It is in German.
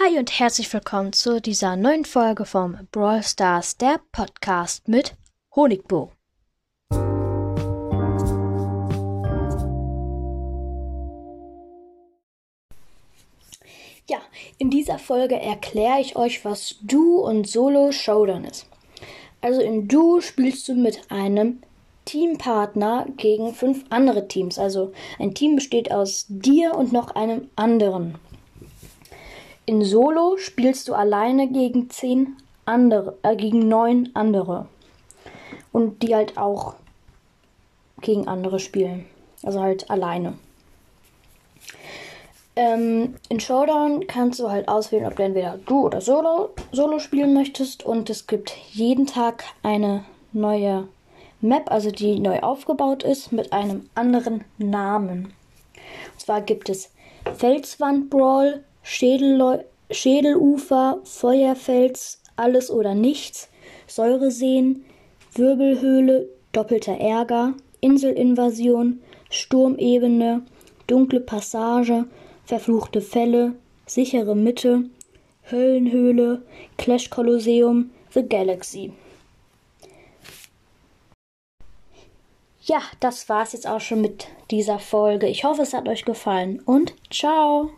Hi und herzlich willkommen zu dieser neuen Folge vom Brawl Stars, der Podcast mit Honigbo. Ja, in dieser Folge erkläre ich euch, was Du und Solo Showdown ist. Also in Du spielst du mit einem Teampartner gegen fünf andere Teams. Also ein Team besteht aus dir und noch einem anderen. In Solo spielst du alleine gegen zehn andere, äh, gegen neun andere. Und die halt auch gegen andere spielen. Also halt alleine. Ähm, in Showdown kannst du halt auswählen, ob du entweder du oder Solo, Solo spielen möchtest. Und es gibt jeden Tag eine neue Map, also die neu aufgebaut ist, mit einem anderen Namen. Und zwar gibt es Felswand Brawl, Schädel, Schädelufer, Feuerfels, alles oder nichts, Säureseen, Wirbelhöhle, doppelter Ärger, Inselinvasion, Sturmebene, dunkle Passage, verfluchte Fälle, sichere Mitte, Höllenhöhle, Clash Kolosseum, The Galaxy. Ja, das war's jetzt auch schon mit dieser Folge. Ich hoffe, es hat euch gefallen und ciao!